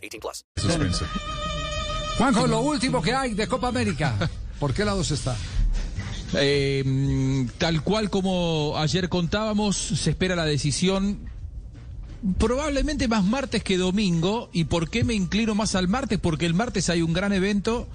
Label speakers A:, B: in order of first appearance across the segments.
A: 18 plus.
B: Juanjo, lo último que hay de Copa América. ¿Por qué lados está?
C: Eh, tal cual como ayer contábamos, se espera la decisión probablemente más martes que domingo. ¿Y por qué me inclino más al martes? Porque el martes hay un gran evento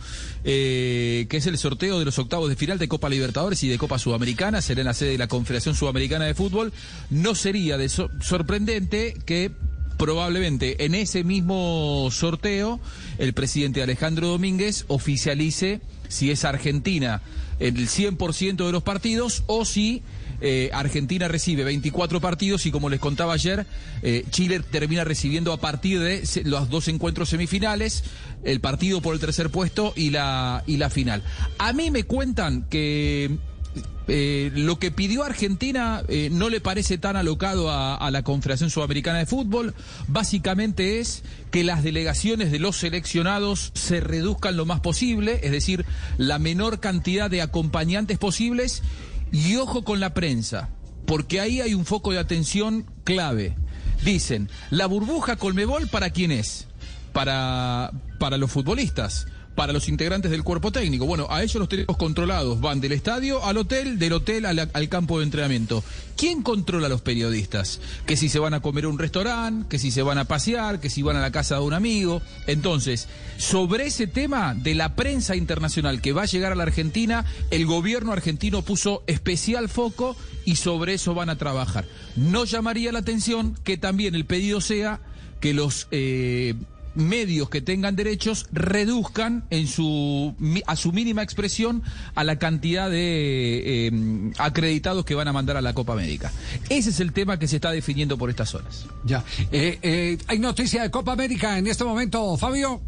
C: eh, que es el sorteo de los octavos de final de Copa Libertadores y de Copa Sudamericana. Será en la sede de la Confederación Sudamericana de Fútbol. No sería de so- sorprendente que probablemente en ese mismo sorteo el presidente Alejandro Domínguez oficialice si es Argentina en el 100% de los partidos o si eh, Argentina recibe 24 partidos y como les contaba ayer, eh, Chile termina recibiendo a partir de los dos encuentros semifinales, el partido por el tercer puesto y la, y la final. A mí me cuentan que eh, lo que pidió Argentina eh, no le parece tan alocado a, a la Confederación Sudamericana de Fútbol. Básicamente es que las delegaciones de los seleccionados se reduzcan lo más posible, es decir, la menor cantidad de acompañantes posibles. Y ojo con la prensa, porque ahí hay un foco de atención clave. Dicen, la burbuja Colmebol para quién es? Para, para los futbolistas para los integrantes del cuerpo técnico. Bueno, a ellos los tenemos controlados. Van del estadio al hotel, del hotel al, campo de entrenamiento. ¿Quién controla a los periodistas? Que si se van a comer a un restaurante, que si se van a pasear, que si van a la casa de un amigo. Entonces, sobre ese tema de la prensa internacional que va a llegar a la Argentina, el gobierno argentino puso especial foco y sobre eso van a trabajar. No llamaría la atención que también el pedido sea que los eh, medios que tengan derechos reduzcan en su a su mínima expresión a la cantidad de eh, acreditados que van a mandar a la Copa América. Ese es el tema que se está definiendo por estas horas.
B: Ya. Eh, eh, ¿Hay noticia de Copa América en este momento, Fabio?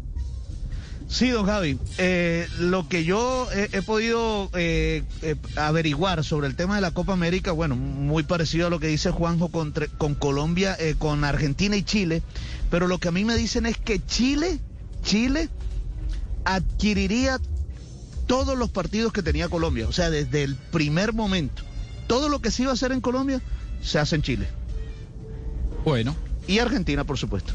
D: Sí, don Javi. Eh, lo que yo he, he podido eh, eh, averiguar sobre el tema de la Copa América, bueno, muy parecido a lo que dice Juanjo con, con Colombia, eh, con Argentina y Chile, pero lo que a mí me dicen es que Chile, Chile adquiriría todos los partidos que tenía Colombia, o sea, desde el primer momento. Todo lo que se iba a hacer en Colombia se hace en Chile.
C: Bueno,
D: Y Argentina, por supuesto.